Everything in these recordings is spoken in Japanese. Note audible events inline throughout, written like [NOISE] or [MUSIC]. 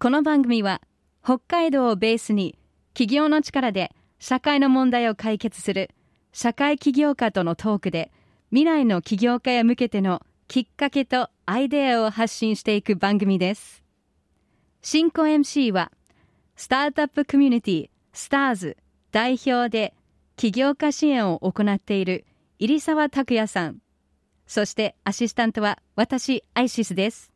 この番組は北海道をベースに企業の力で社会の問題を解決する社会起業家とのトークで未来の起業家へ向けてのきっかけとアイデアを発信していく番組です。進行 MC はスタートアップコミュニティスターズ代表で起業家支援を行っている入澤拓也さん。そしてアシスタントは私アイシスです。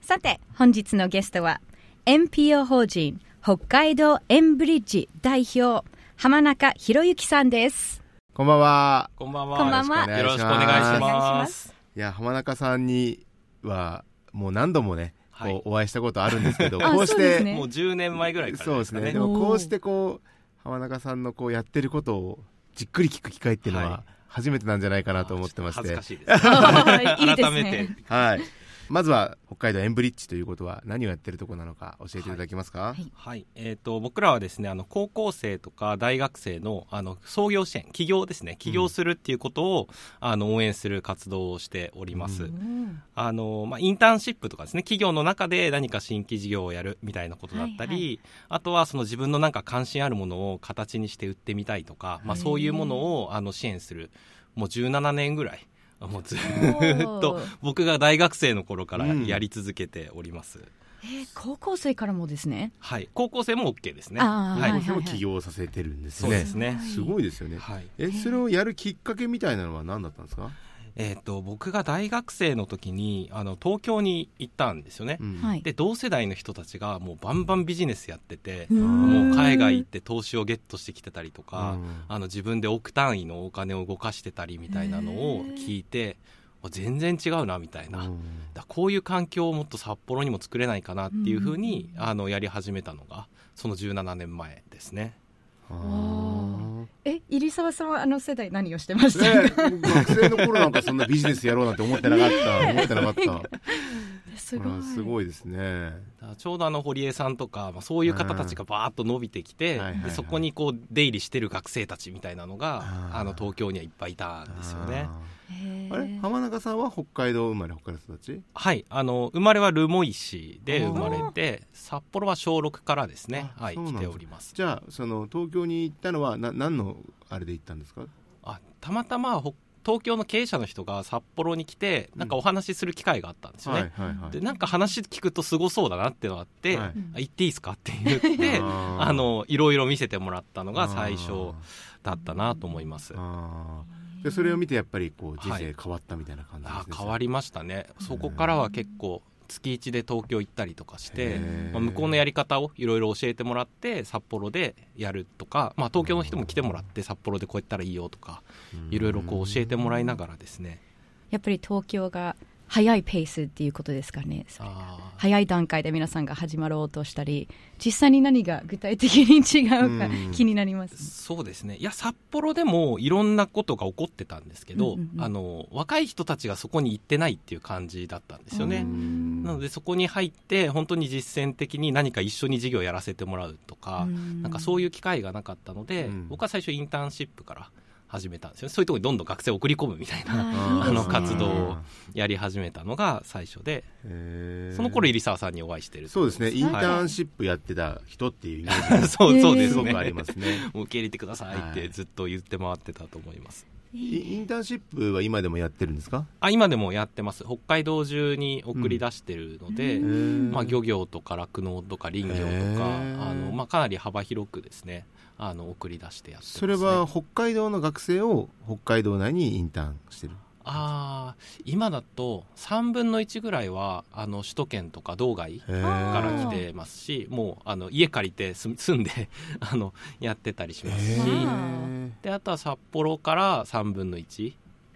さて本日のゲストは NPO 法人北海道エンブリッジ代表浜中博之さんですこんばんは。こんばんは。こんばんはよろしくお願いしま。ますいや、浜中さんには、もう何度もね、はいこうお会いしたことあるんですけど、[LAUGHS] あこうして、ねもう10年前ぐらいからそうですね。でもこうしてこう、浜中さんのこうやってることをじっくり聞く機会っていうのはは、初めてなんじゃないかなと思ってまして恥ずか。しいです。[LAUGHS] いいです改めてね。[LAUGHS] はい。まずは、北海道エンブリッジということは何をやってるとこなのか教えていただけますか、い。はい。えっ、と、僕らはですね、あの、高校生とか大学生の、あの、創業支援、起業ですね、起業するっていうことを、あの、応援する活動をしております。うん。あの、まあ、インターンシップとかですね、企業の中で何か新規事業をやるみたいなことだったり、はいはあとはその自分のなんか関心あるものを形にして売ってみたいとか、まあ、そういうものをあの支援する、もう17年ぐらい、もうずーっと僕が大学生の頃からうんやり続けております。えー高校生からもですね？はい。高校生も OK ですね。あーはい。はい高校生も起業させてるんですね。そうですね。すごいですよね。はい。え、それをやるきっかけみたいなのは何だったんですか、えっ、と、僕が大学生の時に、あの、東京に行ったんですよね。うん。はい。で、同世代の人たちがもうバンバンビジネスやってて、うもう海外行って投資をゲットしてきてたりとか、うん。あの自分で億単位のお金を動かしてたりみたいなのを聞いて、あ全然違うなみたいな、うん。だこういう環境をもっと札幌にも作れないかなっていうふうに、あのやり始めたのがその17年前ですね。え入澤さんはあの世代何をしてました？ね、学生の頃なんかそんなビジネスやろうなんて思ってなかった、[LAUGHS] 思ってなかった。すこれはすごいですね。ちょうどあの堀江さんとか、まあ、そういう方たちがバーッと伸びてきて、はいはいはいでそこにこう出入りしてる学生たちみたいなのがあの東京にはいっぱいいたんですよね。あれ？浜中さんは北海道生まれ、北海道育ち？はい、あの生まれは留萌市で生まれて札幌は小6からですね、はい、来ております。じゃあ、その東京に行ったのはな何のあれで行ったんですか？あたまたまほ東京の経営者の人が札幌に来てなんかお話しする機会があったんですよね、はいはいはい。でなんか話聞くとすごそうだなっていうのがあって、はい。あ行っていいですかって言ってあのいろいろ見せてもらったのが最初だったなと思います。あーでそれを見てやっぱりこう人はい。生変わったみたいな感じですね。あ変わりましたね。そこからは結構月1で東京行ったりとかしてまあ、向こうのやり方をいろいろ教えてもらって札幌でやるとか、まあ、東京の人も来てもらって札幌でこうやったらいいよとかいろいろこう教えてもらいながらですね。やっぱり東京が早いペースっていうことですかね。早い段階で皆さんが始まろうとしたり実際に何が具体的に違うかうん。気になります。そうですね。いや札幌でもいろんなことが起こってたんですけど、うんうんうん。あの若い人たちがそこに行ってないっていう感じだったんですよね。うん。なのでそこに入って本当に実践的に何か一緒に授業やらせてもらうとか、うん。なんかそういう機会がなかったので、うん。僕は最初インターンシップから始めたんですよ。ねそういうところにどんどん学生を送り込むみたいな [LAUGHS] あの活動をやり始めたのが最初でその頃入澤さんにお会いしてるそうですね、インタはいーンシップやってた人っていうイメージがそ [LAUGHS] うそうですすごくねありますね。[LAUGHS] もう受け入れてくださいっはいてずっと言って回ってたと思います、イインターンシップは今でもやってるんですか？あ今でもやってます。北海道中に送り出してるので、うん。まあ、漁業とか酪農とか林業とかあの、まあ、かなり幅広くですねあの送り出してやってます、ね、それは北海道の学生を北海道内にインターンしてる？あー今だと3分の1ぐらいはあの首都圏とか道外から来てますしもうあの家借りて住住んで [LAUGHS] あのやってたりしますし。であとは札幌から3分の1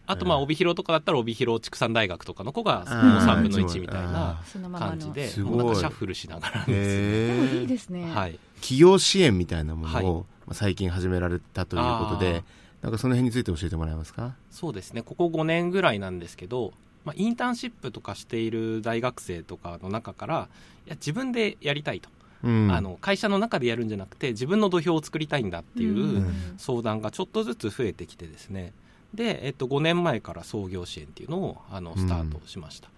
あとまあ帯広とかだったら帯広畜産大学とかの子がもうあー3分の1みたいな感じでなんかシャッフルしながらです。ねでもいいですね、はい。企業支援みたいなもはい。のをまあ最近始められたということで、なんかその辺について教えてもらえますか？そうですね。ここ5年ぐらいなんですけど、まあ、インターンシップとかしている大学生とかの中からいや自分でやりたいと、うん。あの会社の中でやるんじゃなくて自分の土俵を作りたいんだっていううん。相談がちょっとずつ増えてきてですね。で、えっと、5年前から創業支援っていうのをあのスタートしました、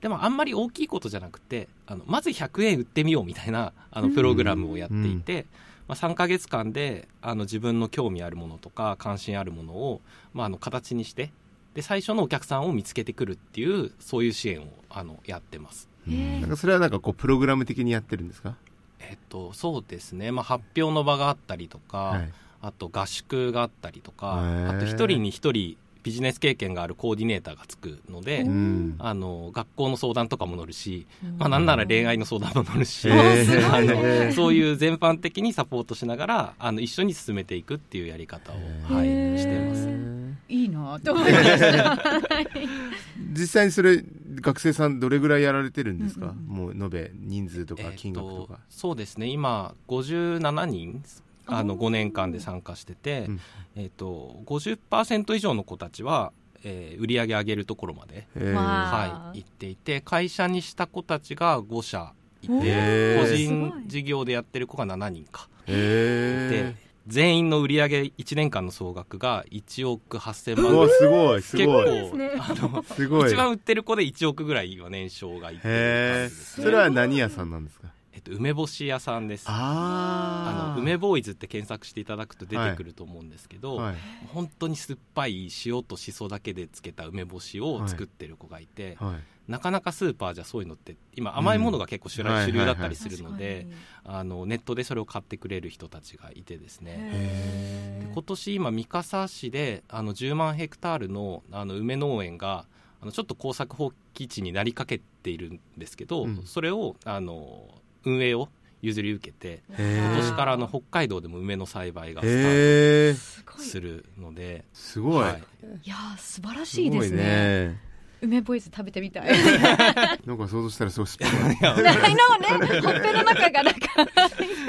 でもあんまり大きいことじゃなくてあのまず100円売ってみようみたいなあのプログラムをやっていて、まあ、3ヶ月間であの自分の興味あるものとか関心あるものを、まあ、あの形にしてで最初のお客さんを見つけてくるっていうそういう支援をあのやってます。なんかそれはなんかこうプログラム的にやってるんですか？えっと、そうですね、まあ、発表の場があったりとか、はい。あと合宿があったりとか、あと一人に一人ビジネス経験があるコーディネーターがつくので、うん。あの学校の相談とかも乗るし、まあ、なんなら恋愛の相談も乗るし、あのそういう全般的にサポートしながらあの一緒に進めていくっていうやり方を、はい、してます。いいなと思いました。[LAUGHS] 実際にそれ学生さんどれぐらいやられてるんですか、うんうんもう延べ人数とかえー金額とか、そうですね。今57人あの5年間で参加してて、うん。えー、と50%以上の子たちは、えー売り上げ上げるところまで、はい、行っていて会社にした子たちが5社いて個人事業でやってる子が7人かへで全員の売り上げ1年間の総額が1億8000ー、万うわすごいす結ごい。構、あのすごい。一番売ってる子で1億ぐらいは年商がいってるへえ感じですね。それは何屋さんなんですか？えっと、梅干し屋さんです。あの梅ボーイズって検索していただくと出てくると思うんですけど、はい、本当に酸っぱい塩としそだけでつけた梅干しを作ってる子がいて、はい、なかなかスーパーじゃそういうのって今甘いものが結構主,、流だったりするの確であのネットでそれを買ってくれる人たちがいてですね。今年今三笠市であの10万ヘクタールのあの梅農園があのちょっと耕作放棄地になりかけているんですけど、うん。それをあの運営を譲り受けてへ今ー年からあの北海道でも梅の栽培がスタートするので、すごい、はい。いやー素晴らしいですね。梅ボイス食べてみたい。[LAUGHS] なんか想像したらすごい酸っ [LAUGHS] ないのね、ほっぺの中がなんか。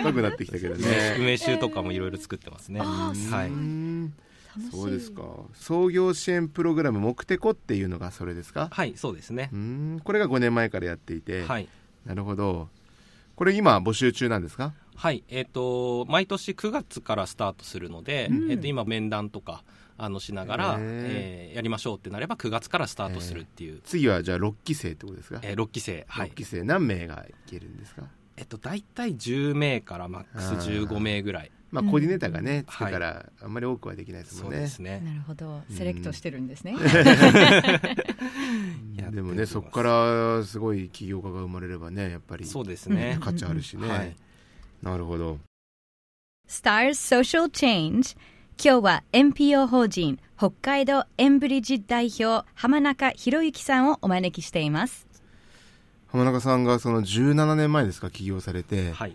ぱくなってきたけどね。梅酒とかもいろいろ作ってますね。あーすはい、そうですか。創業支援プログラム目テコっていうのがそれですか？はい、そうですね。う。ん。これが5年前からやっていて、はい、なるほどこれ今募集中なんですか？はい、えっ、と毎年9月からスタートするので、うん。えっ、と今面談とかあのしながら、えーやりましょうってなれば9月からスタートするっていう、次はじゃあ6期生ってことですか、えー、6期生、はい。6、期生何名がいけるんですか？えっ、と大体10名からマックス15名ぐらい。まあうんコーディネーターがね、つくはいからあんまり多くはできないですもんね。そうですね。なるほど、セレクトしてるんですね。うん。でもねそこからすごい起業家が生まれればねやっぱりそうですね。価値あるしね、はい。なるほど。Stars Social Change 今日は NPO 法人北海道エンブリッジ代表浜中博之さんをお招きしています。浜中さんがその17年前ですか起業されて、はい。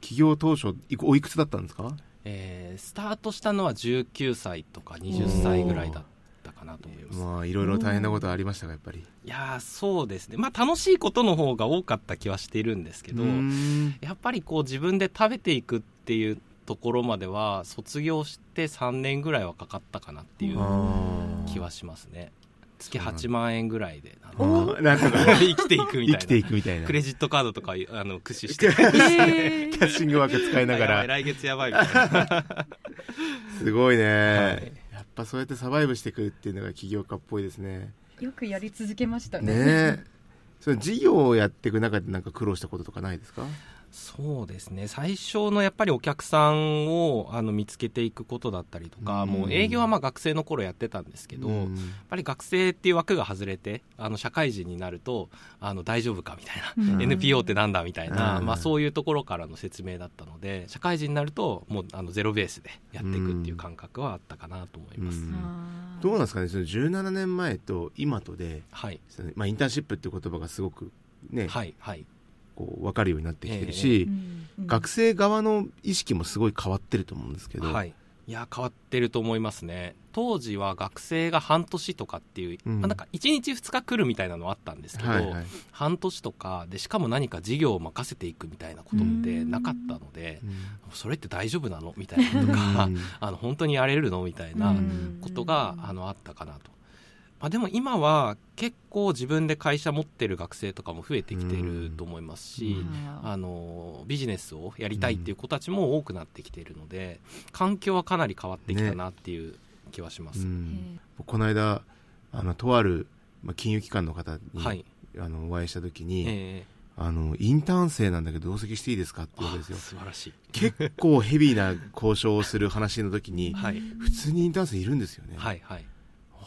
起業当初おいくつだったんですか？えースタートしたのは19歳とか20歳ぐらいだったかなと思います。まあいろいろ大変なことありましたがやっぱりいやーそうですね。まあ楽しいことの方が多かった気はしているんですけど、やっぱりこう自分で食べていくっていうところまでは卒業して3年ぐらいはかかったかなっていう気はしますね。月8万円ぐらいでなん。あー。なんとかか生きていくみたいな。生きていくみたいな。クレジットカードとかあの駆使して。[LAUGHS] キャッシング枠使いながら。い来月やばいみたいな。すごいね、はい。やっぱそうやってサバイブしていくっていうのが起業家っぽいですね。よくやり続けましたね。えその事業をやっていく中でなんか苦労したこととかないですか？そうですね。最初のやっぱりお客さんをあの見つけていくことだったりとか、うん。もう営業はまあ学生の頃やってたんですけど、やっうんぱり学生っていう枠が外れてあの社会人になるとあの大丈夫かみたいな、うん。NPO ってなんだみたいな、うん。まあ、そういうところからの説明だったので社会人になるともうあのゼロベースでやっていくっていう感覚はあったかなと思います、どうなんですかね？その17年前と今とではい。そのまあ、インターンシップっていう言葉がすごくね、はいはいこう分かるようになってきてるし、うんうん。学生側の意識もすごい変わってると思うんですけど、はい、いや変わってると思いますね。当時は学生が半年とかっていう、うん。まあ、なんか1日2日来るみたいなのはあったんですけど、はいはい。半年とかでしかも何か事業を任せていくみたいなことってなかったのでそれって大丈夫なの？みたいなのとかうん。[LAUGHS] あの本当にやれるの？みたいなうん。ことがあのあったかなと。まあ、でも今は結構自分で会社持ってる学生とかも増えてきてると思いますし、うん。あのビジネスをやりたいっていう子たちも多くなってきているので、環境はかなり変わってきたなっていう気はします、うん。この間あのとある、まあ、金融機関の方にはい。あのお会いした時に、えあのインターン生なんだけど同席していいですかってえ言うわけですよ。素晴らしい。結構ヘビーな交渉をする話の時にはい。普通にインターン生いるんですよね、はいはい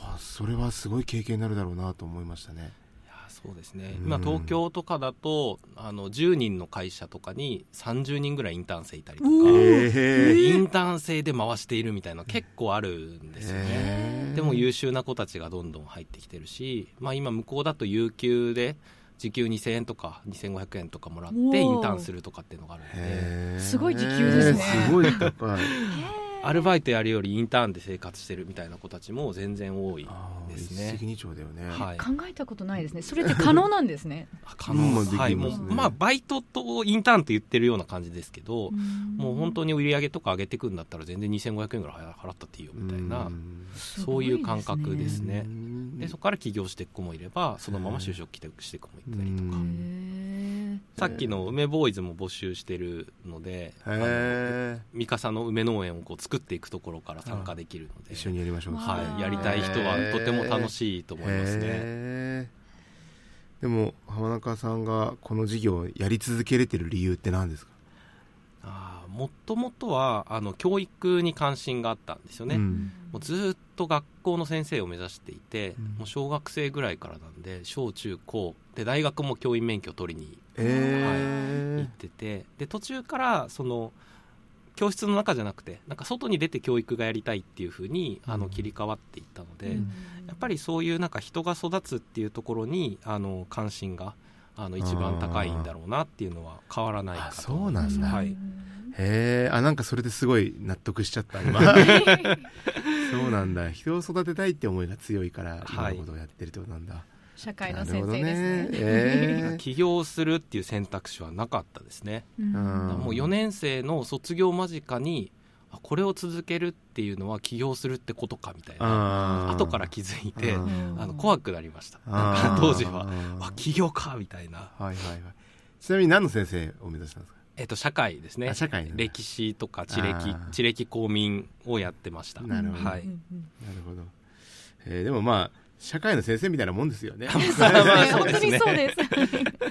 あそれはすごい経験になるだろうなと思いましたね。いやそうですね。うん。今東京とかだとあの10人の会社とかに30人ぐらいインターン生いたりとか。おへインターン生で回しているみたいなの結構あるんですよね。えでも優秀な子たちがどんどん入ってきてるし、まあ、今向こうだと有給で時給2000円とか2500円とかもらってインターンするとかっていうのがあるので。すごい時給ですね。すごい高い [LAUGHS] アルバイトやるよりインターンで生活してるみたいな子たちも全然多いですね。一石二鳥だよね、はい。考えたことないですね。それって可能なんですね。あ可能はいできますね。もうまあバイトとインターンって言ってるような感じですけど、もう本当に売り上げとか上げてくんだったら全然2500円ぐらい払ったっていいよみたいな、うん。そういう感覚ですね。うんでそこから起業していく子もいればそのまま就職していく子もいたりとか、うんさっきの梅ボーイズも募集してるので、あのへ三笠の梅農園をこう作っていくところから参加できるのでー一緒にやりましょう。はい、やりたい人はとても楽しいと思いますね。でも浜中さんがこの事業をやり続けれてる理由って何ですか？あーもともとはあの教育に関心があったんですよね、うん。もうずっと学校の先生を目指していて、うん。もう小学生ぐらいからなんで小中高で大学も教員免許取りにえ行ってて。で途中からその教室の中じゃなくてなんか外に出て教育がやりたいっていう風にあうん。の切り替わっていったので、うん。やっぱりそういうなんか人が育つっていうところにあの関心があの一番高いんだろうなっていうのは変わらないかあとそうなんだ、はい。へえあなんかそれですごい納得しちゃった今。[LAUGHS] そうなんだ。人を育てたいって思いが強いから今のことをやってるってことなんだ、社会の先生ですね。え [LAUGHS] 起業するっていう選択肢はなかったですね、うん。うん。もう4年生の卒業間近にあこれを続けるっていうのは起業するってことかみたいな後から気づいてああの怖くなりました。当時は。ああ起業かみたいな、はいはいはい。ちなみに何の先生を目指したんですか？えっと社会ですね。あ社会歴史とか地歴地歴公民をやってました。なるほど。はい、なるほど、えーでもまあ社会の先生みたいなもんですよね。そう本当ですねにそうです [LAUGHS] へ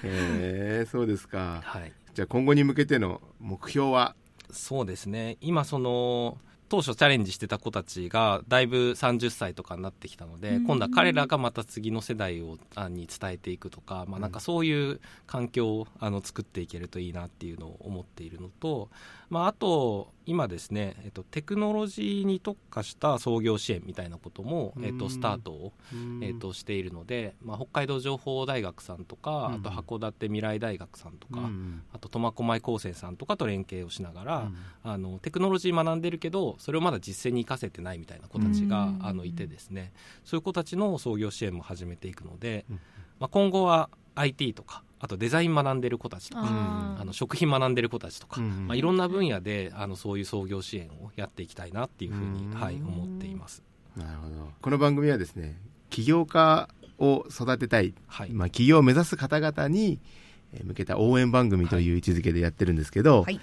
えそうですか。はい。じゃあ今後に向けての目標は？そうですね。今その当初チャレンジしてた子たちがだいぶ30歳とかになってきたので、うん。今度は彼らがまた次の世代をあに伝えていくとか、まあ、なんかそういう環境をあの作っていけるといいなっていうのを思っているのと、まあ、あと今ですね、えっと、テクノロジーに特化した創業支援みたいなことも、えっと、うんスタートをえー、としているので、まあ、北海道情報大学さんとか、うん。あと函館未来大学さんとか、うん。あと苫小牧高専さんとかと連携をしながら、うん。あのテクノロジー学んでるけどそれをまだ実践に生かせてないみたいな子たちが、うん。あのいてですね。そういう子たちの創業支援も始めていくので、うん。まあ、今後は IT とかあとデザイン学んでる子たちとかあの食品学んでる子たちとか、うん。まあ、いろんな分野であのそういう創業支援をやっていきたいなっていうふうに、うん。はい、思っています。なるほど。この番組はですね起業家を育てたい、はい。まあ、起業を目指す方々にえー向けた応援番組という位置づけでやってるんですけど、はい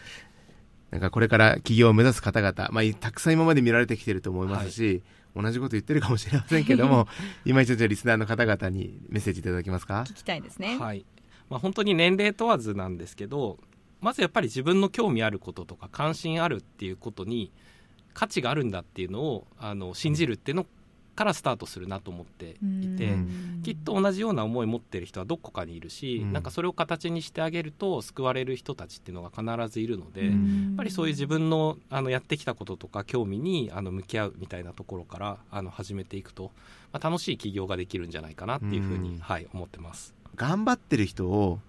なんかこれから起業を目指す方々、まあ、たくさん今まで見られてきてると思いますし、同じこと言ってるかもしれませんけども今一度じゃあリスナーの方々にメッセージいただけますか？聞きたいですね。はい。まあ、本当に年齢問わずなんですけどまずやっぱり自分の興味あることとか関心あるっていうことに価値があるんだっていうのをあの信じるっていうのからスタートするなと思っていて、うんきっと同じような思い持ってる人はどこかにいるし、うん。なんかそれを形にしてあげると救われる人たちっていうのが必ずいるので、うやっんぱりそういう自分のあのやってきたこととか興味にあの向き合うみたいなところからあの始めていくと、まあ、楽しい起業ができるんじゃないかなっていうふうに、うん。はい、思ってます。頑張ってる人を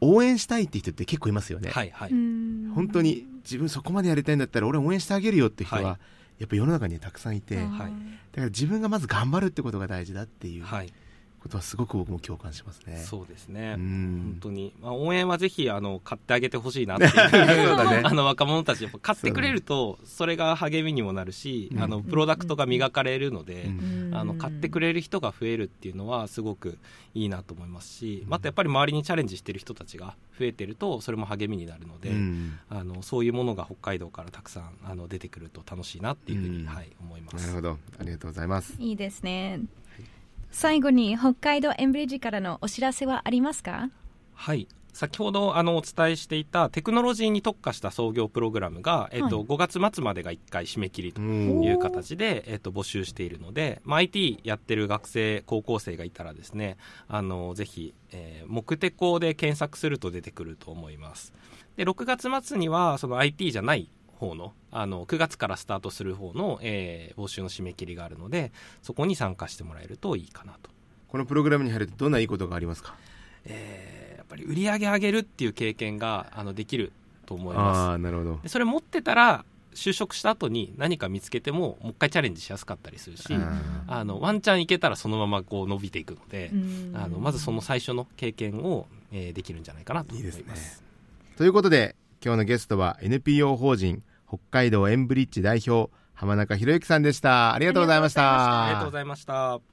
応援したいって人って結構いますよね、はいはい、うん。本当に自分そこまでやりたいんだったら俺応援してあげるよって人は、はい。やっぱ世の中にはたくさんいて、だかはい。ら自分がまず頑張るってことが大事だっていう。はい、ことはすごく僕も共感しますね。そうですね、うん。本当に、まあ、応援はぜひあの買ってあげてほしいなっていう。ね。[LAUGHS] あの若者たちやっぱ買ってくれるとそれが励みにもなるし、うん。あのプロダクトが磨かれるので、うん。あの買ってくれる人が増えるっていうのはすごくいいなと思いますし、またやっぱり周りにチャレンジしてる人たちが増えてるとそれも励みになるので、うん。あのそういうものが北海道からたくさんあの出てくると楽しいなっていうふうに、うん。はい、思います。なるほど。ありがとうございます。いいですね最後に北海道エンブリッジからのお知らせはありますか？はい。先ほどあのお伝えしていたテクノロジーに特化した創業プログラムが、えっとはい5月末までが1回締め切りとうんいう形で、えっと、募集しているので、まあ、IT やってる学生高校生がいたらですねあのぜひ、えー、目テコで検索すると出てくると思います。で6月末にはその IT じゃない方のあの9月からスタートする方の、えー募集の締め切りがあるのでそこに参加してもらえるといいかなと。このプログラムに入るとどんないいことがありますか？えーやっぱり売り上げ上げるっていう経験があのできると思います。ああなるほど。でそれ持ってたら就職した後に何か見つけてももう一回チャレンジしやすかったりするしああのワンチャンいけたらそのままこう伸びていくのでうん。あのまずその最初の経験を、えーできるんじゃないかなと思います。いいですということで今日のゲストは NPO 法人北海道エンブリッジ代表浜中博之さんでした。ありがとうございました。ありがとうございました。